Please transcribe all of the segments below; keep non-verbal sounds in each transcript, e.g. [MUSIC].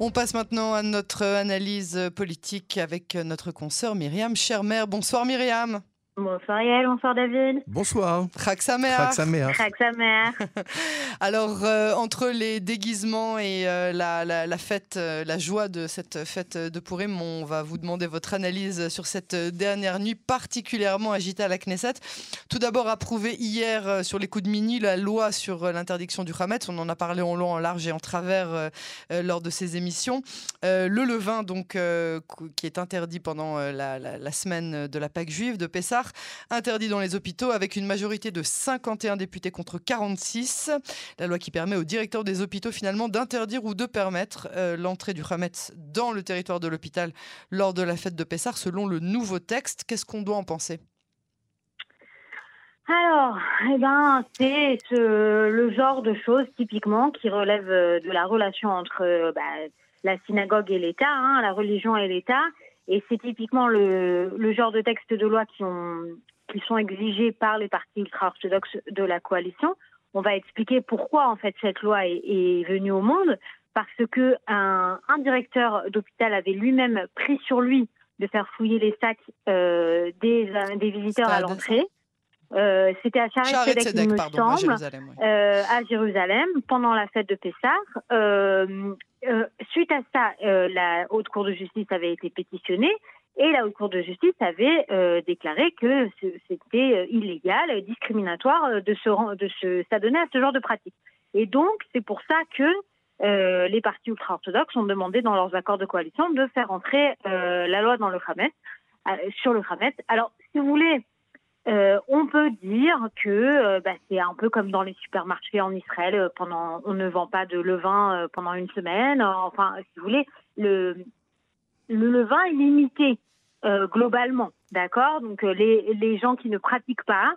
On passe maintenant à notre analyse politique avec notre consoeur Myriam Chermer. Bonsoir Myriam. Bonsoir Yael, bonsoir David. Bonsoir. Raksamer. Raksamer. Raksamer. [LAUGHS] Alors, euh, entre les déguisements et euh, la, la, fête, euh, la joie de cette fête de Purim, on va vous demander votre analyse sur cette dernière nuit particulièrement agitée à la Knesset. Tout d'abord, approuvé hier sur les coups de mini la loi sur l'interdiction du Hametz. On en a parlé en long, en large et en travers lors de ces émissions. le levain, donc, qui est interdit pendant la, la, semaine de la Pâque juive de Pessah interdit dans les hôpitaux avec une majorité de 51 députés contre 46. La loi qui permet aux directeurs des hôpitaux finalement d'interdire ou de permettre euh, l'entrée du Hametz dans le territoire de l'hôpital lors de la fête de Pessar selon le nouveau texte. Qu'est-ce qu'on doit en penser? Alors, eh ben, c'est le genre de choses typiquement qui relève euh, de la relation entre euh, bah, la synagogue et l'État, hein, la religion et l'État, et c'est typiquement le, le, genre de texte de loi qui, ont, qui sont exigés par les partis ultra-orthodoxes de la coalition. On va expliquer pourquoi en fait cette loi est, est venue au monde, parce que un, un directeur d'hôpital avait lui-même pris sur lui de faire fouiller les sacs euh, des, des visiteurs à l'entrée. Euh, C'était à Charet il me semble, à Jérusalem, euh, à Jérusalem, pendant la fête de Pessah. Euh, euh, suite à ça, euh, la Haute Cour de justice avait été pétitionnée et la Haute Cour de justice avait euh, déclaré que c'était illégal, discriminatoire de se, de se s'adonner à ce genre de pratique. Et donc, c'est pour ça que les partis ultra-orthodoxes ont demandé dans leurs accords de coalition de faire entrer la loi dans le Hametz, sur le Hametz. Alors, si vous voulez, euh, on peut dire que euh, bah, c'est un peu comme dans les supermarchés en Israël. Euh, pendant, on ne vend pas de levain pendant une semaine. Enfin, si vous voulez, le, le levain est limité globalement, d'accord? Donc les, les gens qui ne pratiquent pas,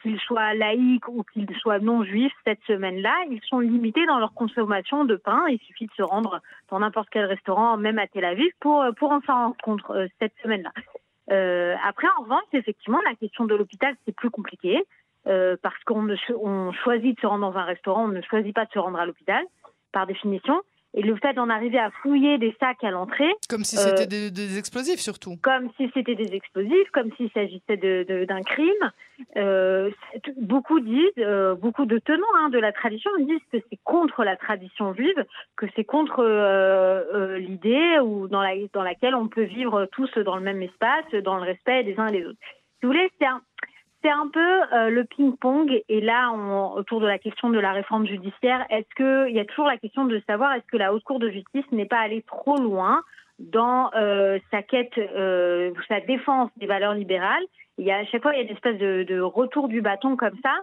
qu'ils soient laïcs ou qu'ils soient non juifs, cette semaine-là, ils sont limités dans leur consommation de pain. Il suffit de se rendre dans n'importe quel restaurant, même à Tel Aviv, pour pour en s'en rendre compte cette semaine-là. Euh, après, en revanche, effectivement, la question de l'hôpital, c'est plus compliqué. Euh, parce qu'on on choisit de se rendre dans un restaurant, on ne choisit pas de se rendre à l'hôpital, par définition. Et le fait d'en arriver à fouiller des sacs à l'entrée. Comme si c'était euh, des, explosifs, surtout. Comme si c'était des explosifs, comme s'il s'agissait d'un crime. Euh, beaucoup disent, euh, beaucoup de tenants hein, de la tradition disent que c'est contre la tradition juive, que c'est contre l'idée ou dans, la, dans laquelle on peut vivre tous dans le même espace, dans le respect des uns et des autres. Si vous voulez, c'est un c'est un peu euh, le ping-pong. Et là, autour de la question de la réforme judiciaire, est-ce qu'il y a toujours la question de savoir est-ce que la Haute Cour de justice n'est pas allée trop loin dans euh, sa quête, euh, sa défense des valeurs libérales? Il y a à chaque fois il y a une espèce de, de retour du bâton comme ça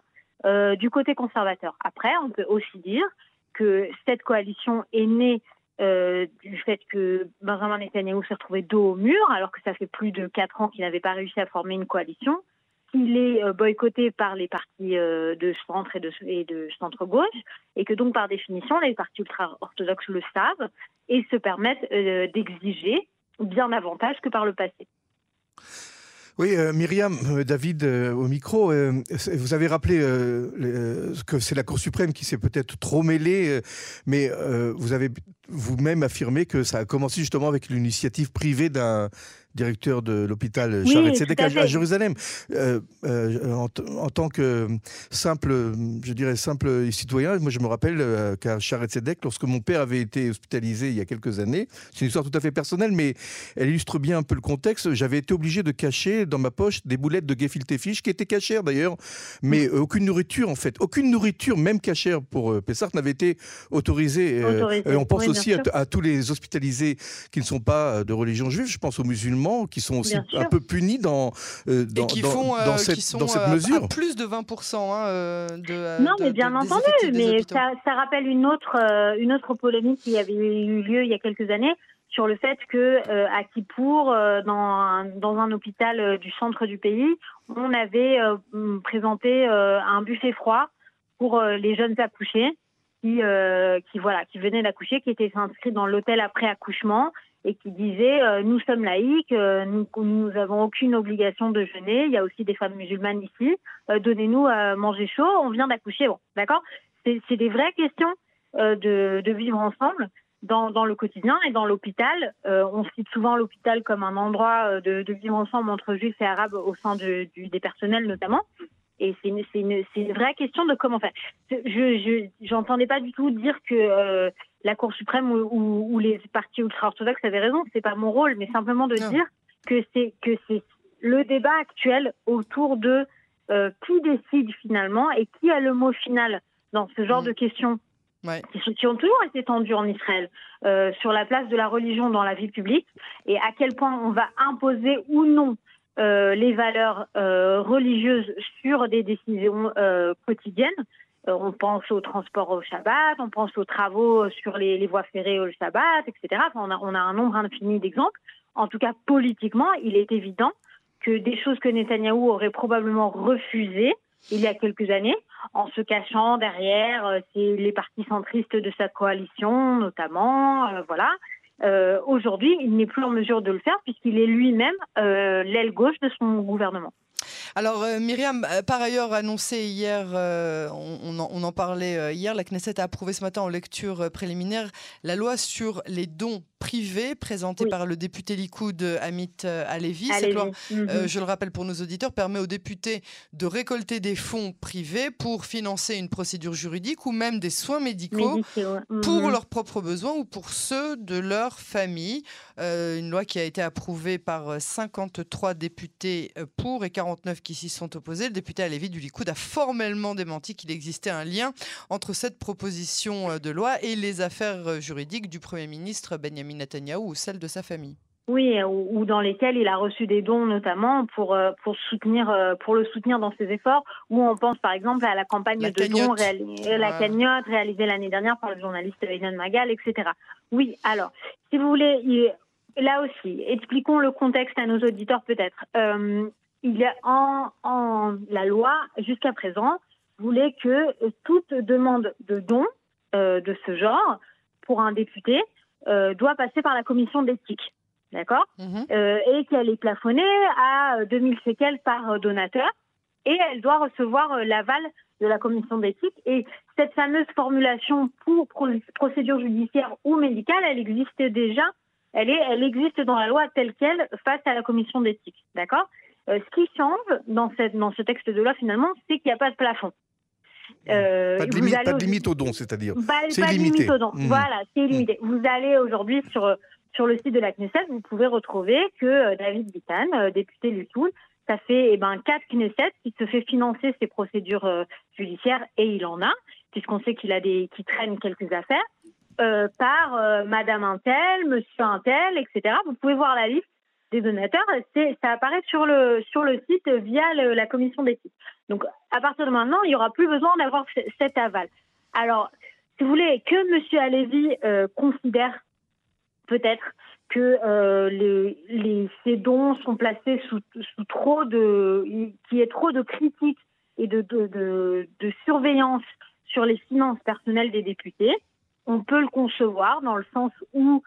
du côté conservateur. Après, on peut aussi dire que cette coalition est née du fait que Benjamin Netanyahu s'est retrouvé dos au mur, alors que ça fait plus de quatre ans qu'il n'avait pas réussi à former une coalition qu'il est euh, boycotté par les partis euh, de centre et de, centre-gauche, et que donc par définition, les partis ultra-orthodoxes le savent et se permettent euh, d'exiger bien davantage que par le passé. Oui, Myriam, David, au micro, vous avez rappelé que c'est la Cour suprême qui s'est peut-être trop mêlée, mais vous avez vous-même affirmé que ça a commencé justement avec l'initiative privée d'un directeur de l'hôpital Charles Tzedek à, Jérusalem. Euh, euh, en, tant que simple, je dirais simple citoyen, moi je me rappelle euh, qu'à Charles lorsque mon père avait été hospitalisé il y a quelques années, c'est une histoire tout à fait personnelle, mais elle illustre bien un peu le contexte. J'avais été obligé de cacher dans ma poche des boulettes de gefilte fish qui étaient cachères d'ailleurs, mais aucune nourriture en fait, aucune nourriture, même cachère pour Pessart, n'avait été autorisée. on pense aussi à, à, tous les hospitalisés qui ne sont pas de religion juive. Je pense aux musulmans qui sont aussi un peu punis dans, euh, dans, qui font, dans, euh, cette, dans cette euh, mesure. plus de 20% hein, de, Non, mais bien entendu, mais ça, ça, rappelle une autre, une autre polémique qui avait eu lieu il y a quelques années sur le fait que à Kippour, dans, un, dans un hôpital du centre du pays, on avait présenté un buffet froid pour les jeunes accouchés qui, qui voilà, qui venaient d'accoucher, qui étaient inscrits dans l'hôtel après accouchement et qui disait euh, nous sommes laïcs, euh, nous nous avons aucune obligation de jeûner. Il y a aussi des femmes musulmanes ici. Euh, donnez-nous à manger chaud. On vient d'accoucher. Bon, d'accord? C'est des vraies questions de, de, vivre ensemble. dans, dans le quotidien et dans l'hôpital. Euh, on cite souvent l'hôpital comme un endroit de, de, vivre ensemble entre juifs et arabes au sein du, des personnels notamment. Et c'est une, une, une, vraie question de comment faire. Je j'entendais pas du tout dire que la Cour suprême ou, ou, ou les partis ultra-orthodoxes avaient raison. C'est pas mon rôle, mais simplement de dire que c'est que c'est le débat actuel autour de euh, qui décide finalement et qui a le mot final dans ce genre mm. de questions ouais. qui, ont toujours été tendues en Israël euh, sur la place de la religion dans la vie publique et à quel point on va imposer ou non euh, les valeurs religieuses sur des décisions quotidiennes. Euh, on pense au transport au Shabbat, on pense aux travaux sur les, voies ferrées au Shabbat, etc. Enfin, on, a, on a un nombre infini d'exemples. En tout cas, politiquement, il est évident que des choses que Netanyahou aurait probablement refusées il y a quelques années, en se cachant derrière euh, les partis centristes de sa coalition, notamment, euh, voilà. Euh, Aujourd'hui, il n'est plus en mesure de le faire puisqu'il est lui-même euh, l'aile gauche de son gouvernement. Alors, euh, Myriam, euh, par ailleurs, annoncé hier, euh, on, on, en, parlait hier, la Knesset a approuvé ce matin en lecture préliminaire la loi sur les dons privée présentée oui. par le député Likoud Amit Alevi. Cette loi, -hmm. euh, je le rappelle pour nos auditeurs, permet aux députés de récolter des fonds privés pour financer une procédure juridique ou même des soins médicaux pour leurs propres besoins ou pour ceux de leur famille. Euh, une loi qui a été approuvée par 53 députés pour et 49 qui s'y sont opposés. Le député Alevi du Likoud a formellement démenti qu'il existait un lien entre cette proposition de loi et les affaires juridiques du Premier ministre Benjamin Netanyahou ou celle de sa famille. Oui, ou, ou, dans lesquels il a reçu des dons notamment pour euh, pour soutenir euh, pour le soutenir dans ses efforts. Où on pense par exemple à la campagne la de cagnotte. dons réalisée, ouais. la cagnotte réalisée l'année dernière par le journaliste Aidan Magal, etc. Oui, alors si vous voulez, il, là aussi, expliquons le contexte à nos auditeurs peut-être. Euh, il y a en, en la loi jusqu'à présent voulait que toute demande de dons euh, de ce genre pour un député euh, doit passer par la commission d'éthique. D'accord mm -hmm. euh, Et qu'elle est plafonnée à 2000 séquelles par donateur. Et elle doit recevoir euh, l'aval de la commission d'éthique. Et cette fameuse formulation pour procédure judiciaire ou médicale, elle existe déjà. Elle, est, elle existe dans la loi telle qu'elle face à la commission d'éthique. D'accord euh, Ce qui change dans, cette, dans ce texte de loi, finalement, c'est qu'il n'y a pas de plafond. Euh, pas de limite, pas de limite au don, c'est-à-dire. c'est limité. Limite au don. Mmh. Voilà, c'est limité. Mmh. Vous allez aujourd'hui sur, sur le site de la Knesset, vous pouvez retrouver que euh, David Bitan, euh, député Lutoul, ça fait eh ben, quatre Knesset qui se fait financer ses procédures euh, judiciaires, et il en a, puisqu'on sait qu'il a des, qui traîne quelques affaires, euh, par Madame Intel, Monsieur Intel, etc. Vous pouvez voir la liste des donateurs, ça apparaît sur le, sur le site via le, la commission d'éthique. Donc, à partir de maintenant, il n'y aura plus besoin d'avoir cet aval. Alors, si vous voulez, que M. Alévi euh, considère peut-être que euh, les, les, ces dons sont placés sous, sous trop de, qu'il y ait trop de critiques et de, de, de, de surveillance sur les finances personnelles des députés, on peut le concevoir dans le sens où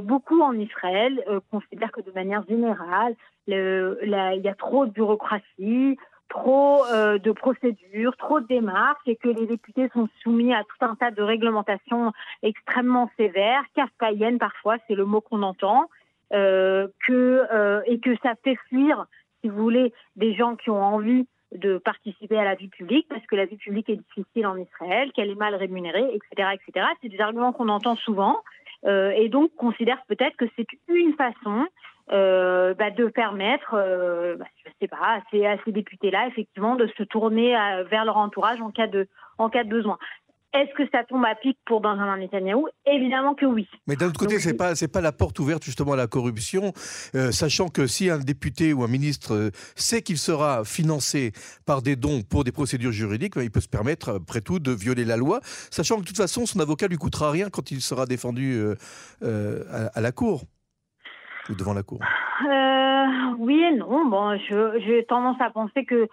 beaucoup en Israël euh, considèrent que de manière générale, il y a trop de bureaucratie, trop euh, de procédures, trop de démarches et que les députés sont soumis à tout un tas de réglementations extrêmement sévères, kafkaïennes parfois, c'est le mot qu'on entend, euh, euh, et que ça fait fuir, si vous voulez, des gens qui ont envie de participer à la vie publique parce que la vie publique est difficile en Israël, qu'elle est mal rémunérée, etc., etc. C'est des arguments qu'on entend souvent euh, et donc considère peut-être que c'est une façon euh, bah, de permettre, euh, bah, sais pas, à ces, députés-là, effectivement, de se tourner vers leur entourage en cas de besoin. Est-ce que ça tombe à pic pour Benjamin Netanyahu? Évidemment que oui. Mais d'un autre côté, c'est pas c'est pas la porte ouverte justement à la corruption, euh, sachant que si un député ou un ministre euh, sait qu'il sera financé par des dons pour des procédures juridiques, il peut se permettre après tout de violer la loi, sachant que de toute façon son avocat lui coûtera rien quand il sera défendu euh, euh à, à, la cour ou devant la cour. Euh, oui et non. Bon, j'ai tendance à penser que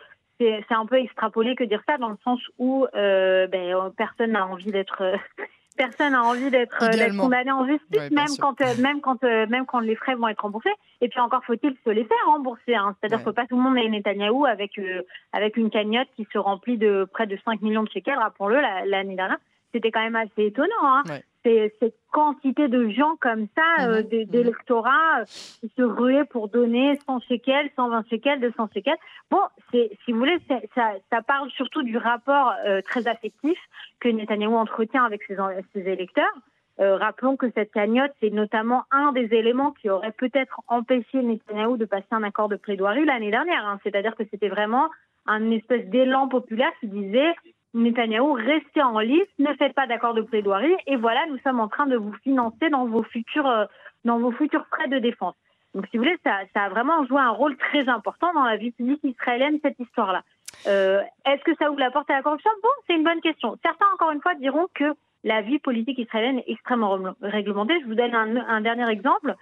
c'est un peu extrapolé que dire ça dans le sens où euh, ben, personne n'a envie d'être euh, [LAUGHS] personne n'a envie d'être condamné en justice ouais, même, quand, euh, même quand euh, même quand les frais vont être remboursés et puis encore faut-il se les faire rembourser hein. c'est-à-dire ouais. que pas tout le monde est Netanyahou avec euh, avec une cagnotte qui se remplit de près de 5 millions de shekels rappelons-le l'année dernière c'était quand même assez étonnant hein. ouais. Cette quantité de gens comme ça, euh, mhm. d'électorats euh, qui se ruaient pour donner 100 séquelles, 120 séquelles, 200 séquelles. Bon, si vous voulez, ça, ça, parle surtout du rapport euh, très affectif que Netanyahu entretient avec ses, ses électeurs. rappelons que cette cagnotte, c'est notamment un des éléments qui aurait peut-être empêché Netanyahu de passer un accord de plaidoirie l'année dernière. Hein. C'est-à-dire que c'était vraiment un espèce d'élan populaire qui disait Netanyahou, restez en lice, ne faites pas d'accord de plaidoirie, et voilà, nous sommes en train de vous financer dans vos futurs, euh, dans vos futurs frais de défense. Donc, si vous voulez, ça, ça, a vraiment joué un rôle très important dans la vie publique israélienne, cette histoire-là. Euh, Est-ce que ça ouvre la porte à la corruption? Bon, c'est une bonne question. Certains, encore une fois, diront que la vie politique israélienne est extrêmement réglementée. Je vous donne un, un dernier exemple.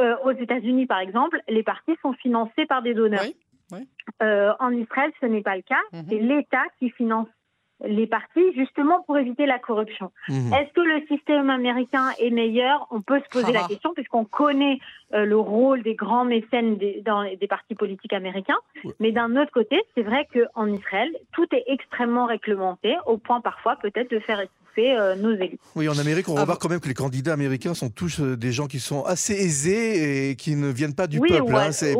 Euh, aux États-Unis, par exemple, les partis sont financés par des donneurs. Oui, euh, en Israël, ce n'est pas le cas. Mhm. C'est l'État qui finance les partis justement pour éviter la corruption. Mhm. Est-ce que le système américain est meilleur? On peut se poser la question puisqu'on connaît euh, le rôle des grands mécènes des, dans, des partis politiques américains. Mais d'un autre côté, c'est vrai qu'en Israël, tout est extrêmement réglementé au point parfois peut-être de faire euh, nos élus. Oui, en Amérique, on ah remarque quand même que les candidats américains sont tous euh, des gens qui sont assez aisés et qui ne viennent pas du peuple. Hein. C'est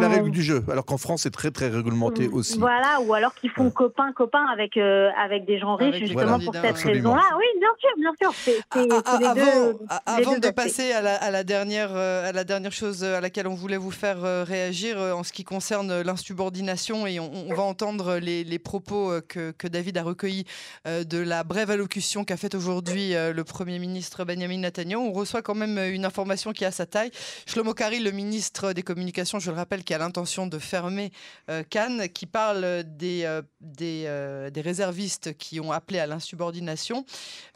la règle du jeu. Alors qu'en France, c'est très très réglementé mm, aussi. Voilà, ou alors qu'ils font copain copain avec euh, avec des gens riches justement pour cette raison-là. Oui, bien sûr, bien sûr. Ah, ah, avant, avant de passer à la, à la, dernière à la dernière chose à laquelle on voulait vous faire réagir en ce qui concerne l'insubordination et on, va entendre les, les propos que, que, David a recueillis de la brève allocution qu'a faite aujourd'hui euh, le Premier ministre Benjamin Netanyahu, on reçoit quand même euh, une information qui a sa taille. Shlomo Kari, le ministre des Communications, je le rappelle, qui a l'intention de fermer euh, Cannes, qui parle des, des, des, réservistes qui ont appelé à l'insubordination.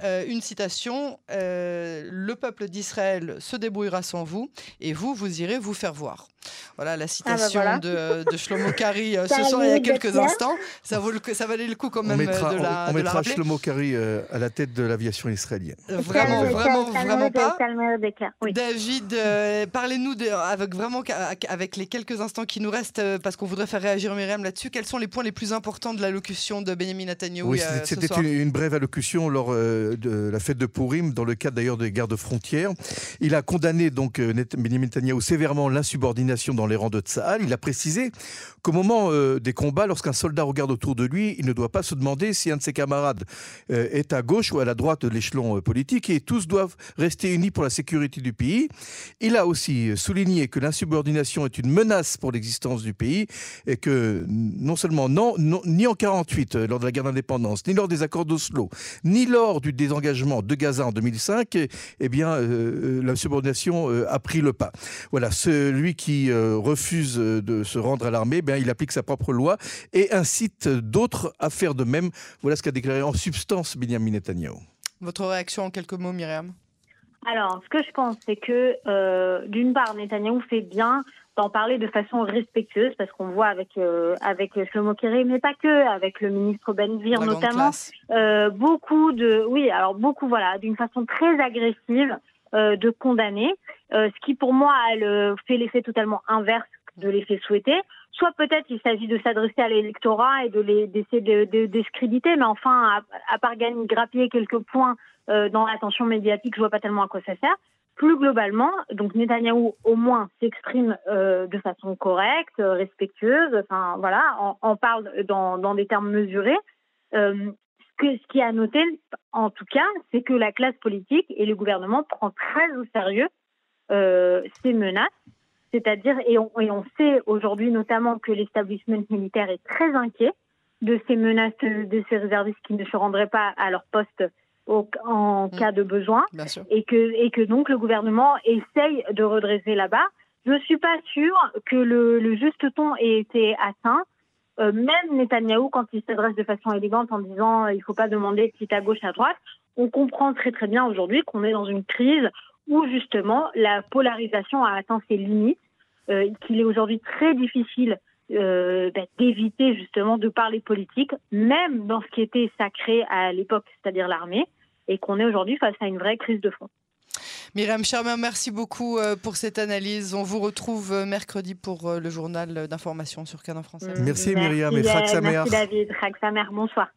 une citation Le peuple d'Israël se débrouillera sans vous, et vous, vous irez vous faire voir. Voilà la ah, bah citation de, de, Shlomo [LAUGHS] Kari ce soir il y a quelques instants. Ça, vaut le, ça valait le coup quand même on mettra, de la, on, mettra Shlomo Kari euh, à la tête de l'aviation israélienne. Vraiment, vraiment, vraiment pas. David, euh, parlez-nous avec vraiment avec les quelques instants qui nous restent, euh, parce qu'on voudrait faire réagir Myriam là-dessus. Quels sont les points les plus importants de l'allocution de Benjamin Netanyahu Oui, c'était une, brève allocution lors de la fête de Purim, dans le cadre d'ailleurs des gardes frontières. Il a condamné donc Benjamin Netanyahu sévèrement l'insubordination dans les rangs de Tsahal. Il a précisé qu'au moment des combats, lorsqu'un soldat regarde autour de lui, il ne doit pas se demander si un de ses camarades est à gauche ou à la droite de l'échelon euh, politique et tous doivent rester unis pour la sécurité du pays. Il a aussi souligné que l'insubordination est une menace pour l'existence du pays et que non seulement non, ni en 48 euh, lors de la guerre d'indépendance, ni lors des accords d'Oslo, ni lors du désengagement de Gaza en 2005, eh bien euh, l'insubordination a pris le pas. Voilà, celui qui refuse de se rendre à l'armée, eh il applique sa propre loi et incite d'autres à faire de même. Voilà ce qu'a déclaré en substance Benjamin Netanyahu. Votre réaction en quelques mots, Myriam? Alors, ce que je pense, c'est que euh, d'une part, Netanyahu fait bien d'en parler de façon respectueuse, parce qu'on voit avec euh, avec Shlomo Kiri, mais pas que, avec le ministre Benvir notamment, euh, beaucoup de, oui, alors beaucoup, voilà, d'une façon très agressive de condamner, ce qui pour moi le, fait l'effet totalement inverse de l'effet souhaité. Soit peut-être il s'agit de s'adresser à l'électorat et de d'essayer de, de, discréditer, mais enfin, à, part gagner, grappiller quelques points euh, dans l'attention médiatique, je vois pas tellement à quoi ça sert. Plus globalement, donc Netanyahou au moins s'exprime euh, de façon correcte, respectueuse, enfin voilà, on, parle dans, dans, des termes mesurés. Euh, ce, que, ce qui est à noter, en tout cas, c'est que la classe politique et le gouvernement prend très au sérieux ces menaces c'est-à-dire, et on, sait aujourd'hui notamment que l'établissement militaire est très inquiet de ces menaces de ces réservistes qui ne se rendraient pas à leur poste en mm. cas de besoin, et que, et que donc le gouvernement essaye de redresser là-bas. Je ne suis pas sûre que le, juste ton ait été atteint. Euh, même Netanyahou, quand il s'adresse de façon élégante en disant il ne faut pas demander si à gauche à droite, on comprend très très bien aujourd'hui qu'on est dans une crise où justement la polarisation a atteint ses limites, euh, qu'il est aujourd'hui très difficile euh, bah, d'éviter justement de parler politique, même dans ce qui était sacré à l'époque, c'est-à-dire l'armée, et qu'on est aujourd'hui face à une vraie crise de fond. Myriam Charmin, merci beaucoup euh, pour cette analyse. On vous retrouve mercredi pour le journal d'information sur Canon Français. Merci, Myriam et Merci David, Samer, bonsoir.